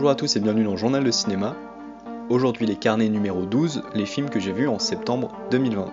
Bonjour à tous et bienvenue dans Journal de cinéma. Aujourd'hui les carnets numéro 12, les films que j'ai vus en septembre 2020.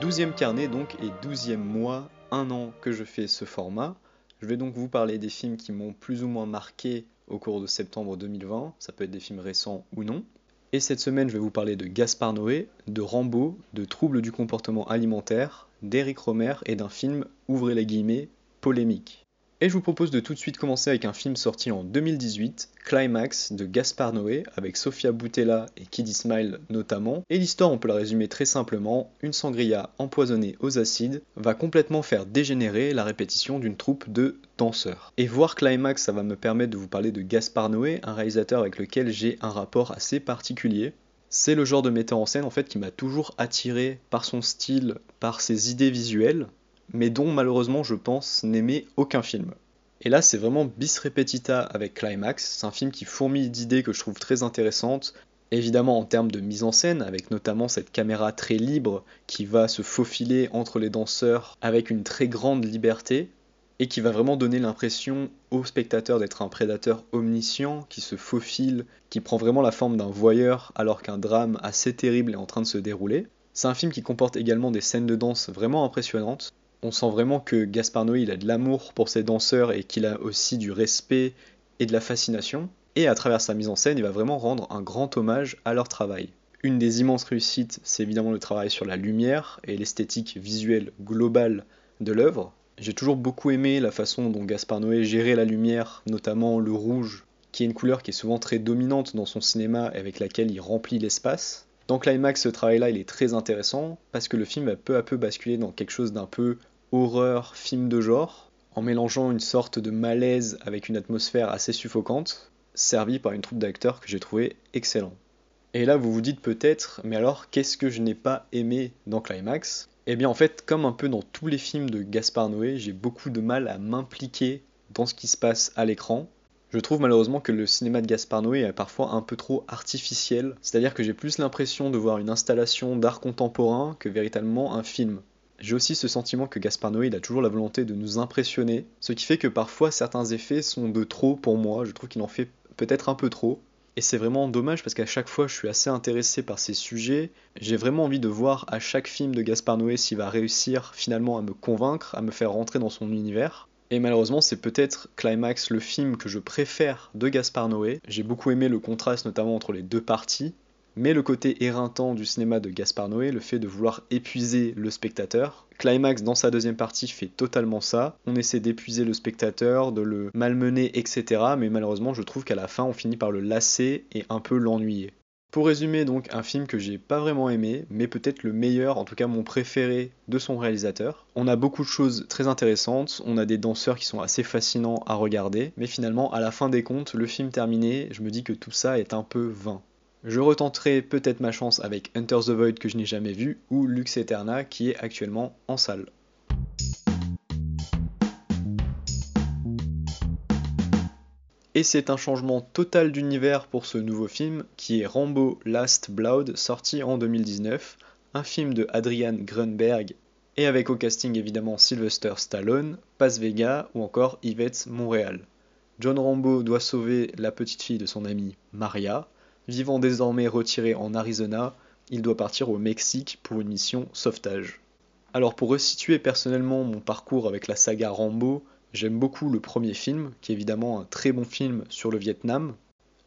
Douzième carnet donc et douzième mois, un an que je fais ce format. Je vais donc vous parler des films qui m'ont plus ou moins marqué au cours de septembre 2020, ça peut être des films récents ou non. Et cette semaine, je vais vous parler de Gaspard Noé, de Rambo, de Troubles du comportement alimentaire, d'Éric Romer et d'un film, ouvrez les guillemets, polémique. Et je vous propose de tout de suite commencer avec un film sorti en 2018, Climax de Gaspard Noé, avec Sofia Boutella et Kid Smile notamment. Et l'histoire, on peut la résumer très simplement, une sangria empoisonnée aux acides va complètement faire dégénérer la répétition d'une troupe de danseurs. Et voir Climax, ça va me permettre de vous parler de Gaspard Noé, un réalisateur avec lequel j'ai un rapport assez particulier. C'est le genre de metteur en scène en fait qui m'a toujours attiré par son style, par ses idées visuelles, mais dont malheureusement je pense n'aimer aucun film. Et là c'est vraiment bis repetita avec Climax, c'est un film qui fourmille d'idées que je trouve très intéressantes, évidemment en termes de mise en scène, avec notamment cette caméra très libre qui va se faufiler entre les danseurs avec une très grande liberté, et qui va vraiment donner l'impression au spectateur d'être un prédateur omniscient qui se faufile, qui prend vraiment la forme d'un voyeur alors qu'un drame assez terrible est en train de se dérouler. C'est un film qui comporte également des scènes de danse vraiment impressionnantes, on sent vraiment que Gaspard Noé a de l'amour pour ses danseurs et qu'il a aussi du respect et de la fascination. Et à travers sa mise en scène, il va vraiment rendre un grand hommage à leur travail. Une des immenses réussites, c'est évidemment le travail sur la lumière et l'esthétique visuelle globale de l'œuvre. J'ai toujours beaucoup aimé la façon dont Gaspard Noé gérait la lumière, notamment le rouge, qui est une couleur qui est souvent très dominante dans son cinéma et avec laquelle il remplit l'espace. Dans Climax, ce travail-là, il est très intéressant parce que le film va peu à peu basculer dans quelque chose d'un peu horreur, film de genre, en mélangeant une sorte de malaise avec une atmosphère assez suffocante, servi par une troupe d'acteurs que j'ai trouvé excellent. Et là, vous vous dites peut-être, mais alors, qu'est-ce que je n'ai pas aimé dans Climax? Eh bien, en fait, comme un peu dans tous les films de Gaspard Noé, j'ai beaucoup de mal à m'impliquer dans ce qui se passe à l'écran, je trouve malheureusement que le cinéma de Gaspard Noé est parfois un peu trop artificiel, c'est-à-dire que j'ai plus l'impression de voir une installation d'art contemporain que véritablement un film. J'ai aussi ce sentiment que Gaspard Noé a toujours la volonté de nous impressionner, ce qui fait que parfois certains effets sont de trop pour moi, je trouve qu'il en fait peut-être un peu trop. Et c'est vraiment dommage parce qu'à chaque fois je suis assez intéressé par ces sujets, j'ai vraiment envie de voir à chaque film de Gaspard Noé s'il va réussir finalement à me convaincre, à me faire rentrer dans son univers. Et malheureusement, c'est peut-être Climax le film que je préfère de Gaspard Noé. J'ai beaucoup aimé le contraste notamment entre les deux parties, mais le côté éreintant du cinéma de Gaspard Noé, le fait de vouloir épuiser le spectateur. Climax dans sa deuxième partie fait totalement ça. On essaie d'épuiser le spectateur, de le malmener, etc. Mais malheureusement, je trouve qu'à la fin, on finit par le lasser et un peu l'ennuyer. Pour résumer donc un film que j'ai pas vraiment aimé, mais peut-être le meilleur, en tout cas mon préféré de son réalisateur. On a beaucoup de choses très intéressantes, on a des danseurs qui sont assez fascinants à regarder, mais finalement à la fin des comptes, le film terminé, je me dis que tout ça est un peu vain. Je retenterai peut-être ma chance avec Hunter the Void que je n'ai jamais vu ou Lux Eterna qui est actuellement en salle. Et c'est un changement total d'univers pour ce nouveau film qui est Rambo Last Blood sorti en 2019, un film de Adrian Grunberg et avec au casting évidemment Sylvester Stallone, Paz Vega ou encore Yvette Montréal. John Rambo doit sauver la petite fille de son amie Maria. Vivant désormais retiré en Arizona, il doit partir au Mexique pour une mission sauvetage. Alors pour resituer personnellement mon parcours avec la saga Rambo, J'aime beaucoup le premier film, qui est évidemment un très bon film sur le Vietnam,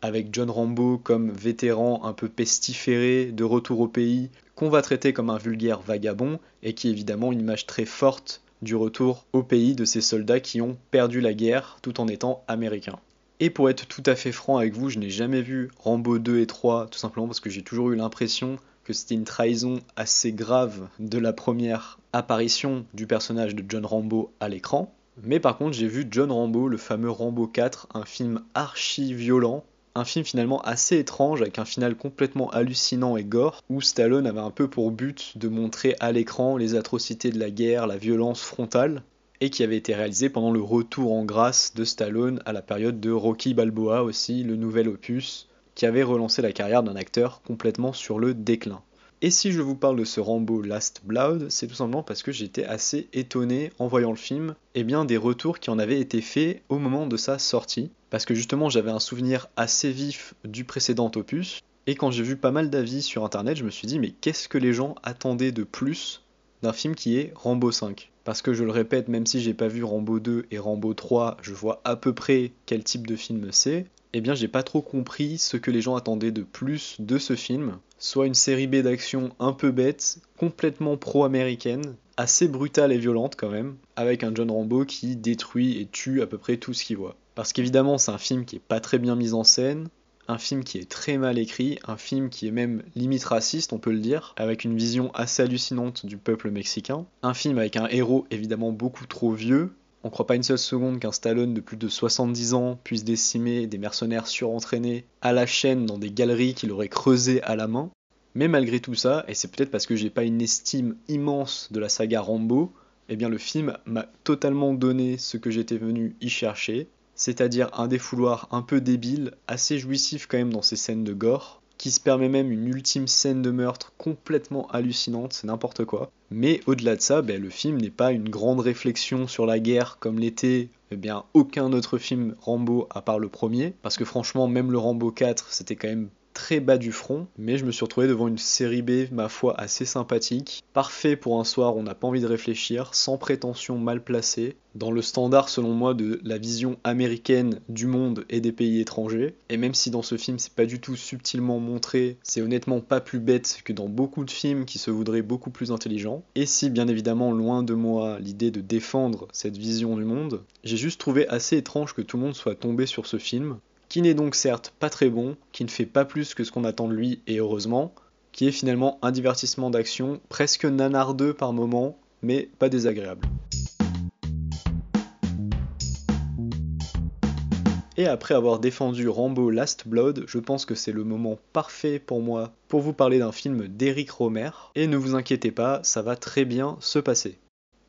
avec John Rambo comme vétéran un peu pestiféré de retour au pays, qu'on va traiter comme un vulgaire vagabond, et qui est évidemment une image très forte du retour au pays de ces soldats qui ont perdu la guerre tout en étant américains. Et pour être tout à fait franc avec vous, je n'ai jamais vu Rambo 2 et 3, tout simplement parce que j'ai toujours eu l'impression que c'était une trahison assez grave de la première apparition du personnage de John Rambo à l'écran. Mais par contre, j'ai vu John Rambo, le fameux Rambo 4, un film archi violent, un film finalement assez étrange avec un final complètement hallucinant et gore, où Stallone avait un peu pour but de montrer à l'écran les atrocités de la guerre, la violence frontale. et qui avait été réalisé pendant le retour en grâce de Stallone à la période de Rocky Balboa aussi, le nouvel opus, qui avait relancé la carrière d'un acteur complètement sur le déclin. Et si je vous parle de ce Rambo Last Blood, c'est tout simplement parce que j'étais assez étonné en voyant le film, et bien des retours qui en avaient été faits au moment de sa sortie, parce que justement j'avais un souvenir assez vif du précédent opus, et quand j'ai vu pas mal d'avis sur internet, je me suis dit mais qu'est-ce que les gens attendaient de plus d'un film qui est Rambo 5 Parce que je le répète, même si j'ai pas vu Rambo 2 et Rambo 3, je vois à peu près quel type de film c'est eh bien j'ai pas trop compris ce que les gens attendaient de plus de ce film. Soit une série B d'action un peu bête, complètement pro-américaine, assez brutale et violente quand même, avec un John Rambo qui détruit et tue à peu près tout ce qu'il voit. Parce qu'évidemment c'est un film qui est pas très bien mis en scène, un film qui est très mal écrit, un film qui est même limite raciste, on peut le dire, avec une vision assez hallucinante du peuple mexicain, un film avec un héros évidemment beaucoup trop vieux, on croit pas une seule seconde qu'un Stallone de plus de 70 ans puisse décimer des mercenaires surentraînés à la chaîne dans des galeries qu'il aurait creusées à la main. Mais malgré tout ça, et c'est peut-être parce que j'ai pas une estime immense de la saga Rambo, eh bien le film m'a totalement donné ce que j'étais venu y chercher, c'est-à-dire un défouloir un peu débile, assez jouissif quand même dans ses scènes de gore, qui se permet même une ultime scène de meurtre complètement hallucinante, c'est n'importe quoi. Mais au-delà de ça, ben, le film n'est pas une grande réflexion sur la guerre comme l'était eh aucun autre film Rambo à part le premier, parce que franchement même le Rambo 4 c'était quand même très bas du front, mais je me suis retrouvé devant une série B, ma foi, assez sympathique, parfait pour un soir où on n'a pas envie de réfléchir, sans prétention mal placée, dans le standard selon moi de la vision américaine du monde et des pays étrangers, et même si dans ce film c'est pas du tout subtilement montré, c'est honnêtement pas plus bête que dans beaucoup de films qui se voudraient beaucoup plus intelligents, et si bien évidemment loin de moi l'idée de défendre cette vision du monde, j'ai juste trouvé assez étrange que tout le monde soit tombé sur ce film, qui n'est donc certes pas très bon, qui ne fait pas plus que ce qu'on attend de lui, et heureusement, qui est finalement un divertissement d'action presque nanardeux par moment, mais pas désagréable. Et après avoir défendu Rambo Last Blood, je pense que c'est le moment parfait pour moi pour vous parler d'un film d'Eric Romer, et ne vous inquiétez pas, ça va très bien se passer.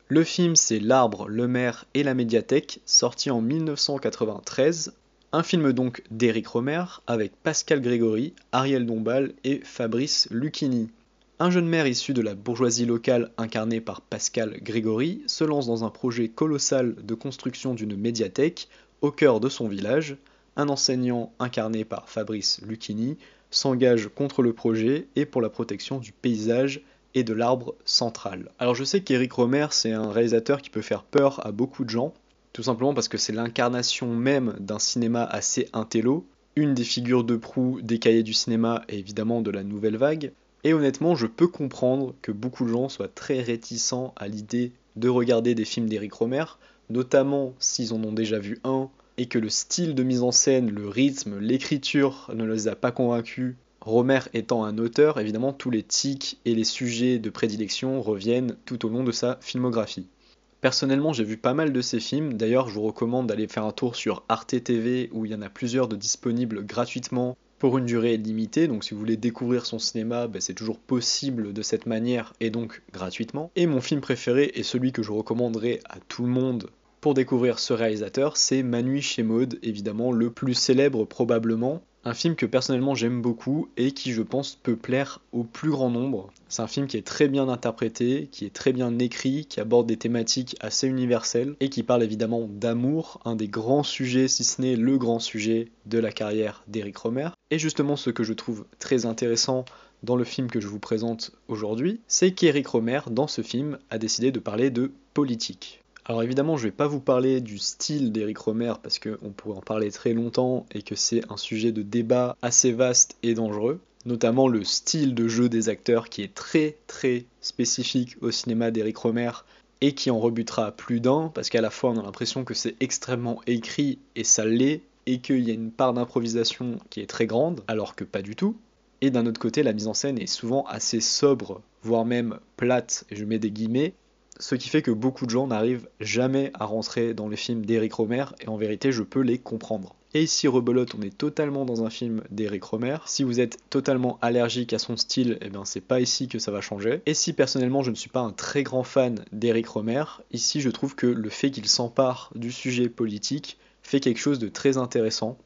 Le film c'est L'arbre, le maire et la médiathèque, sorti en 1993, un film donc d'Éric Romer avec Pascal Grégory, Ariel Dombal et Fabrice Lucchini. Un jeune maire issu de la bourgeoisie locale incarné par Pascal Grégory se lance dans un projet colossal de construction d'une médiathèque au cœur de son village. Un enseignant incarné par Fabrice Lucchini s'engage contre le projet et pour la protection du paysage et de l'arbre central. Alors je sais qu'Éric Romer c'est un réalisateur qui peut faire peur à beaucoup de gens, tout simplement parce que c'est l'incarnation même d'un cinéma assez intello, une des figures de proue des cahiers du cinéma et évidemment de la nouvelle vague. Et honnêtement, je peux comprendre que beaucoup de gens soient très réticents à l'idée de regarder des films d'Eric Romer, notamment s'ils en ont déjà vu un, et que le style de mise en scène, le rythme, l'écriture ne les a pas convaincus. Romer étant un auteur, évidemment tous les tics et les sujets de prédilection reviennent tout au long de sa filmographie. Personnellement, j'ai vu pas mal de ces films. D'ailleurs, je vous recommande d'aller faire un tour sur Arte TV où il y en a plusieurs de disponibles gratuitement pour une durée limitée. Donc, si vous voulez découvrir son cinéma, ben, c'est toujours possible de cette manière et donc gratuitement. Et mon film préféré et celui que je recommanderais à tout le monde pour découvrir ce réalisateur, c'est Manu chez Maude, évidemment le plus célèbre probablement, un film que personnellement j'aime beaucoup et qui je pense peut plaire au plus grand nombre. C'est un film qui est très bien interprété, qui est très bien écrit, qui aborde des thématiques assez universelles et qui parle évidemment d'amour, un des grands sujets, si ce n'est le grand sujet de la carrière d'Eric Romer. Et justement ce que je trouve très intéressant dans le film que je vous présente aujourd'hui, c'est qu'Eric Romer, dans ce film, a décidé de parler de politique. Alors évidemment, je ne vais pas vous parler du style d'Eric Romer parce qu'on pourrait en parler très longtemps et que c'est un sujet de débat assez vaste et dangereux, notamment le style de jeu des acteurs qui est très très spécifique au cinéma d'Eric Romer et qui en rebutera plus d'un parce qu'à la fois on a l'impression que c'est extrêmement écrit et ça l'est et qu'il y a une part d'improvisation qui est très grande alors que pas du tout. Et d'un autre côté, la mise en scène est souvent assez sobre, voire même plate, et je mets des guillemets, ce qui fait que beaucoup de gens n'arrivent jamais à rentrer dans les films d'Eric Romer, et en vérité je peux les comprendre. Et ici, Rebelote, on est totalement dans un film d'Eric Romer. Si vous êtes totalement allergique à son style, eh bien c'est pas ici que ça va changer. Et si personnellement je ne suis pas un très grand fan d'Eric Romer, ici je trouve que le fait qu'il s'empare du sujet politique fait quelque chose de très intéressant.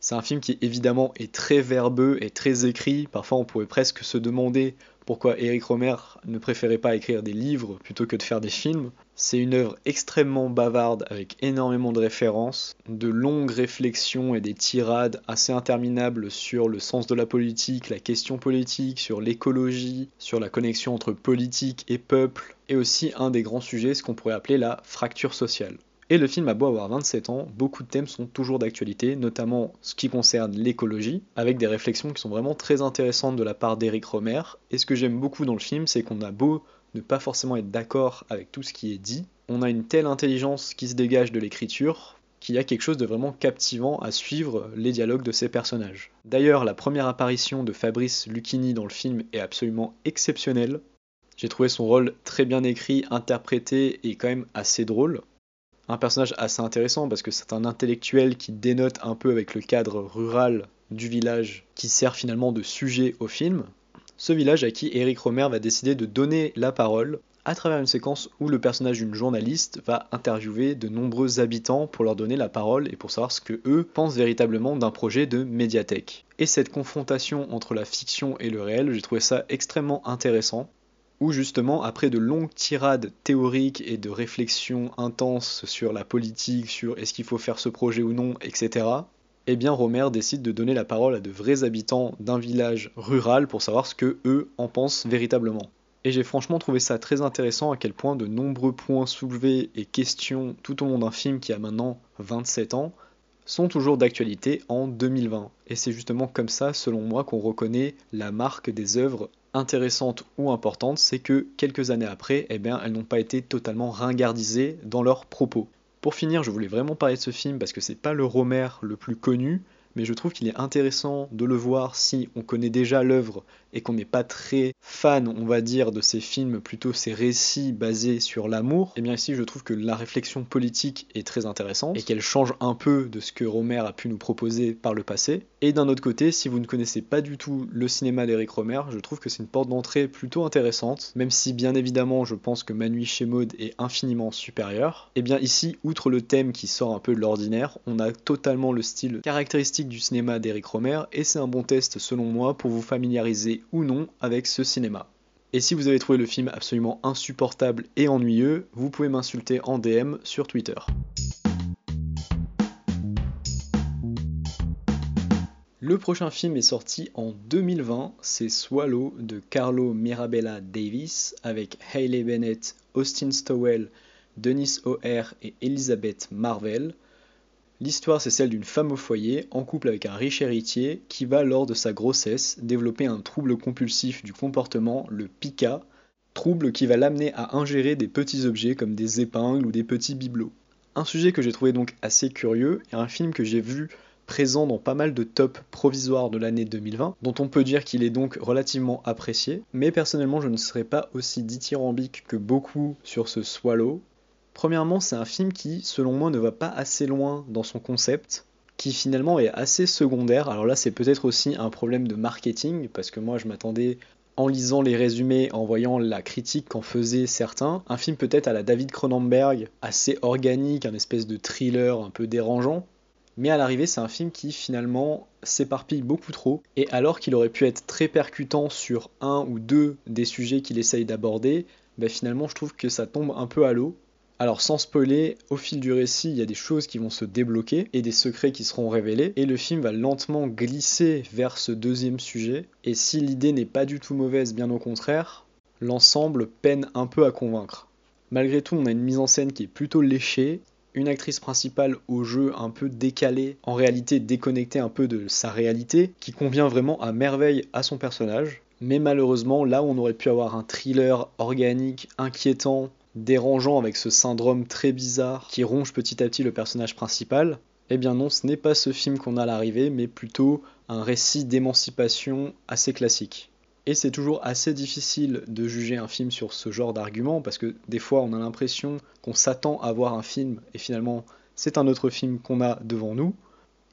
C'est un film qui évidemment est très verbeux et très écrit. Parfois on pourrait presque se demander pourquoi Eric Romer ne préférait pas écrire des livres plutôt que de faire des films. C'est une œuvre extrêmement bavarde avec énormément de références, de longues réflexions et des tirades assez interminables sur le sens de la politique, la question politique, sur l'écologie, sur la connexion entre politique et peuple, et aussi un des grands sujets, ce qu'on pourrait appeler la fracture sociale. Et le film a beau avoir 27 ans, beaucoup de thèmes sont toujours d'actualité, notamment ce qui concerne l'écologie, avec des réflexions qui sont vraiment très intéressantes de la part d'Eric Romer. Et ce que j'aime beaucoup dans le film, c'est qu'on a beau ne pas forcément être d'accord avec tout ce qui est dit, on a une telle intelligence qui se dégage de l'écriture qu'il y a quelque chose de vraiment captivant à suivre les dialogues de ces personnages. D'ailleurs, la première apparition de Fabrice Lucchini dans le film est absolument exceptionnelle. J'ai trouvé son rôle très bien écrit, interprété et quand même assez drôle un personnage assez intéressant parce que c'est un intellectuel qui dénote un peu avec le cadre rural du village qui sert finalement de sujet au film. Ce village à qui Eric Romer va décider de donner la parole à travers une séquence où le personnage d'une journaliste va interviewer de nombreux habitants pour leur donner la parole et pour savoir ce que eux pensent véritablement d'un projet de médiathèque. Et cette confrontation entre la fiction et le réel, j'ai trouvé ça extrêmement intéressant où justement, après de longues tirades théoriques et de réflexions intenses sur la politique, sur est-ce qu'il faut faire ce projet ou non, etc., eh bien Romer décide de donner la parole à de vrais habitants d'un village rural pour savoir ce que eux en pensent véritablement. Et j'ai franchement trouvé ça très intéressant à quel point de nombreux points soulevés et questions tout au long d'un film qui a maintenant 27 ans sont toujours d'actualité en 2020. Et c'est justement comme ça, selon moi, qu'on reconnaît la marque des œuvres intéressante ou importante, c'est que quelques années après, eh elles n'ont pas été totalement ringardisées dans leurs propos. Pour finir, je voulais vraiment parler de ce film parce que c'est pas le Romer le plus connu, mais je trouve qu'il est intéressant de le voir si on connaît déjà l'œuvre et qu'on n'est pas très fan, on va dire, de ces films, plutôt ces récits basés sur l'amour, et eh bien ici je trouve que la réflexion politique est très intéressante et qu'elle change un peu de ce que Romer a pu nous proposer par le passé. Et d'un autre côté, si vous ne connaissez pas du tout le cinéma d'Eric Romer, je trouve que c'est une porte d'entrée plutôt intéressante, même si bien évidemment je pense que Manui chez Maud est infiniment supérieur. Et eh bien ici, outre le thème qui sort un peu de l'ordinaire, on a totalement le style caractéristique du cinéma d'Eric Romer et c'est un bon test selon moi pour vous familiariser ou non avec ce cinéma. Et si vous avez trouvé le film absolument insupportable et ennuyeux, vous pouvez m'insulter en DM sur Twitter. Le prochain film est sorti en 2020, c'est Swallow de Carlo Mirabella Davis avec Hayley Bennett, Austin Stowell, Dennis O'Hare et Elizabeth Marvel. L'histoire, c'est celle d'une femme au foyer, en couple avec un riche héritier, qui va, lors de sa grossesse, développer un trouble compulsif du comportement, le pica, trouble qui va l'amener à ingérer des petits objets comme des épingles ou des petits bibelots. Un sujet que j'ai trouvé donc assez curieux, et un film que j'ai vu présent dans pas mal de tops provisoires de l'année 2020, dont on peut dire qu'il est donc relativement apprécié, mais personnellement je ne serais pas aussi dithyrambique que beaucoup sur ce Swallow, Premièrement, c'est un film qui, selon moi, ne va pas assez loin dans son concept, qui finalement est assez secondaire. Alors là, c'est peut-être aussi un problème de marketing, parce que moi, je m'attendais, en lisant les résumés, en voyant la critique qu'en faisaient certains, un film peut-être à la David Cronenberg, assez organique, un espèce de thriller un peu dérangeant. Mais à l'arrivée, c'est un film qui finalement s'éparpille beaucoup trop. Et alors qu'il aurait pu être très percutant sur un ou deux des sujets qu'il essaye d'aborder, ben finalement je trouve que ça tombe un peu à l'eau. Alors sans spoiler, au fil du récit, il y a des choses qui vont se débloquer et des secrets qui seront révélés, et le film va lentement glisser vers ce deuxième sujet, et si l'idée n'est pas du tout mauvaise, bien au contraire, l'ensemble peine un peu à convaincre. Malgré tout, on a une mise en scène qui est plutôt léchée, une actrice principale au jeu un peu décalé, en réalité déconnectée un peu de sa réalité, qui convient vraiment à merveille à son personnage. Mais malheureusement, là on aurait pu avoir un thriller organique, inquiétant, dérangeant avec ce syndrome très bizarre qui ronge petit à petit le personnage principal, eh bien non, ce n'est pas ce film qu'on a à l'arrivée, mais plutôt un récit d'émancipation assez classique. Et c'est toujours assez difficile de juger un film sur ce genre d'argument parce que des fois on a l'impression qu'on s'attend à voir un film et finalement c'est un autre film qu'on a devant nous.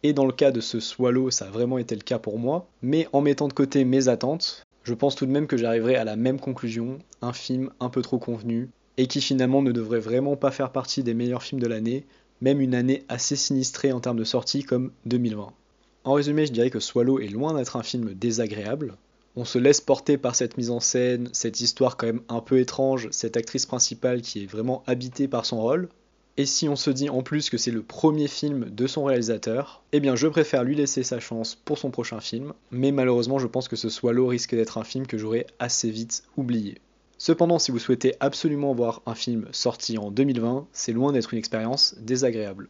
Et dans le cas de ce Swallow, ça a vraiment été le cas pour moi. Mais en mettant de côté mes attentes, je pense tout de même que j'arriverai à la même conclusion, un film un peu trop convenu, et qui finalement ne devrait vraiment pas faire partie des meilleurs films de l'année, même une année assez sinistrée en termes de sortie comme 2020. En résumé, je dirais que Swallow est loin d'être un film désagréable. On se laisse porter par cette mise en scène, cette histoire quand même un peu étrange, cette actrice principale qui est vraiment habitée par son rôle. Et si on se dit en plus que c'est le premier film de son réalisateur, eh bien je préfère lui laisser sa chance pour son prochain film, mais malheureusement je pense que ce Swallow risque d'être un film que j'aurai assez vite oublié. Cependant, si vous souhaitez absolument voir un film sorti en 2020, c'est loin d'être une expérience désagréable.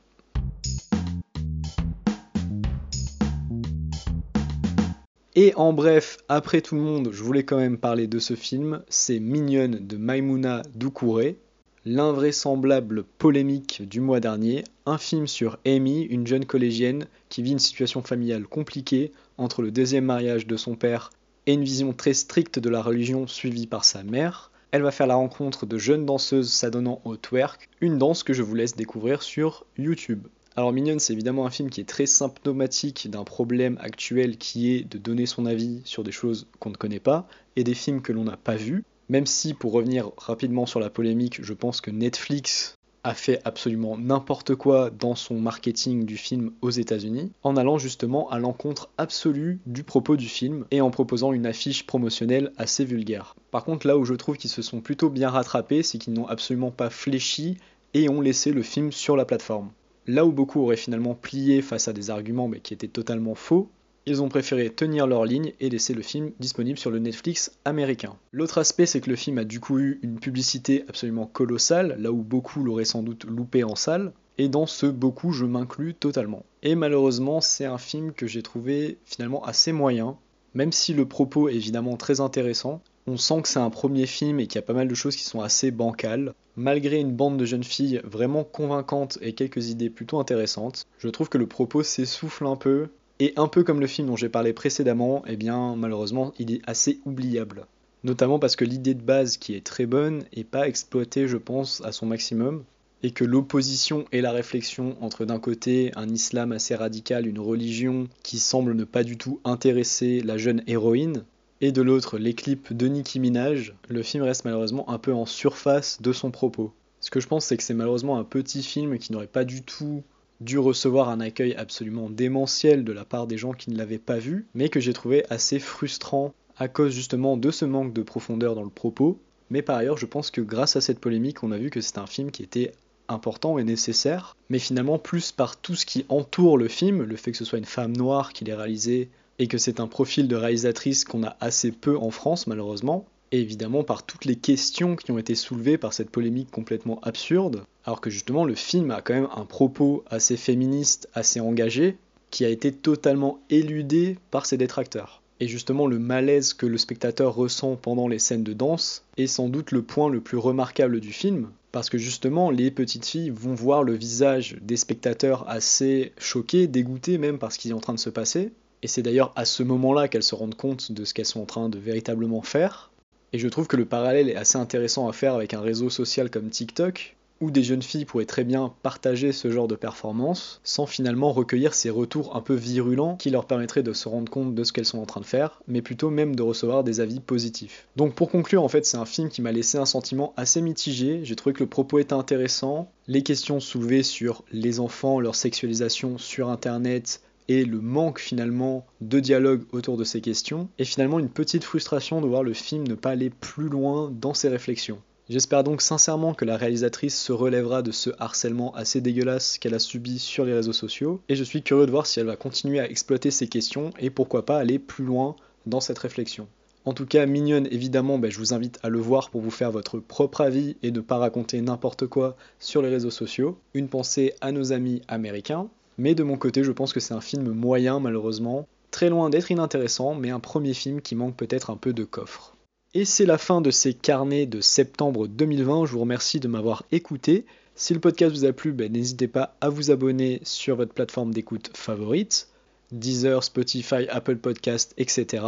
Et en bref, après tout le monde, je voulais quand même parler de ce film, c'est Mignonne de Maimouna Doucouré, l'invraisemblable polémique du mois dernier, un film sur Amy, une jeune collégienne qui vit une situation familiale compliquée entre le deuxième mariage de son père et une vision très stricte de la religion suivie par sa mère. Elle va faire la rencontre de jeunes danseuses s'adonnant au twerk, une danse que je vous laisse découvrir sur YouTube. Alors Mignonne, c'est évidemment un film qui est très symptomatique d'un problème actuel qui est de donner son avis sur des choses qu'on ne connaît pas et des films que l'on n'a pas vus. Même si, pour revenir rapidement sur la polémique, je pense que Netflix a fait absolument n'importe quoi dans son marketing du film aux États-Unis, en allant justement à l'encontre absolue du propos du film et en proposant une affiche promotionnelle assez vulgaire. Par contre, là où je trouve qu'ils se sont plutôt bien rattrapés, c'est qu'ils n'ont absolument pas fléchi et ont laissé le film sur la plateforme. Là où beaucoup auraient finalement plié face à des arguments mais qui étaient totalement faux, ils ont préféré tenir leur ligne et laisser le film disponible sur le Netflix américain. L'autre aspect, c'est que le film a du coup eu une publicité absolument colossale, là où beaucoup l'auraient sans doute loupé en salle, et dans ce beaucoup, je m'inclus totalement. Et malheureusement, c'est un film que j'ai trouvé finalement assez moyen, même si le propos est évidemment très intéressant. On sent que c'est un premier film et qu'il y a pas mal de choses qui sont assez bancales. Malgré une bande de jeunes filles vraiment convaincantes et quelques idées plutôt intéressantes, je trouve que le propos s'essouffle un peu et un peu comme le film dont j'ai parlé précédemment, eh bien malheureusement il est assez oubliable. Notamment parce que l'idée de base qui est très bonne n'est pas exploitée je pense à son maximum, et que l'opposition et la réflexion entre d'un côté un islam assez radical, une religion qui semble ne pas du tout intéresser la jeune héroïne, et de l'autre les clips de Nicki Minaj, le film reste malheureusement un peu en surface de son propos. Ce que je pense c'est que c'est malheureusement un petit film qui n'aurait pas du tout dû recevoir un accueil absolument démentiel de la part des gens qui ne l'avaient pas vu, mais que j'ai trouvé assez frustrant à cause justement de ce manque de profondeur dans le propos. Mais par ailleurs, je pense que grâce à cette polémique, on a vu que c'est un film qui était important et nécessaire, mais finalement plus par tout ce qui entoure le film, le fait que ce soit une femme noire qui l'ait réalisé et que c'est un profil de réalisatrice qu'on a assez peu en France malheureusement, et évidemment par toutes les questions qui ont été soulevées par cette polémique complètement absurde, alors que justement le film a quand même un propos assez féministe, assez engagé, qui a été totalement éludé par ses détracteurs. Et justement le malaise que le spectateur ressent pendant les scènes de danse est sans doute le point le plus remarquable du film, parce que justement les petites filles vont voir le visage des spectateurs assez choqués, dégoûtés même par ce qui est en train de se passer, et c'est d'ailleurs à ce moment-là qu'elles se rendent compte de ce qu'elles sont en train de véritablement faire, et je trouve que le parallèle est assez intéressant à faire avec un réseau social comme TikTok, où des jeunes filles pourraient très bien partager ce genre de performance sans finalement recueillir ces retours un peu virulents qui leur permettraient de se rendre compte de ce qu'elles sont en train de faire, mais plutôt même de recevoir des avis positifs. Donc pour conclure, en fait, c'est un film qui m'a laissé un sentiment assez mitigé. J'ai trouvé que le propos était intéressant, les questions soulevées sur les enfants, leur sexualisation sur Internet, et le manque finalement de dialogue autour de ces questions, et finalement une petite frustration de voir le film ne pas aller plus loin dans ses réflexions. J'espère donc sincèrement que la réalisatrice se relèvera de ce harcèlement assez dégueulasse qu'elle a subi sur les réseaux sociaux, et je suis curieux de voir si elle va continuer à exploiter ces questions et pourquoi pas aller plus loin dans cette réflexion. En tout cas, mignonne, évidemment, ben, je vous invite à le voir pour vous faire votre propre avis et ne pas raconter n'importe quoi sur les réseaux sociaux. Une pensée à nos amis américains. Mais de mon côté, je pense que c'est un film moyen malheureusement, très loin d'être inintéressant, mais un premier film qui manque peut-être un peu de coffre. Et c'est la fin de ces carnets de septembre 2020, je vous remercie de m'avoir écouté. Si le podcast vous a plu, ben, n'hésitez pas à vous abonner sur votre plateforme d'écoute favorite. Deezer, Spotify, Apple Podcast, etc.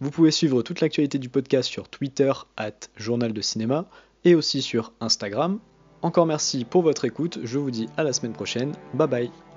Vous pouvez suivre toute l'actualité du podcast sur Twitter, at Journal de Cinéma, et aussi sur Instagram. Encore merci pour votre écoute, je vous dis à la semaine prochaine, bye bye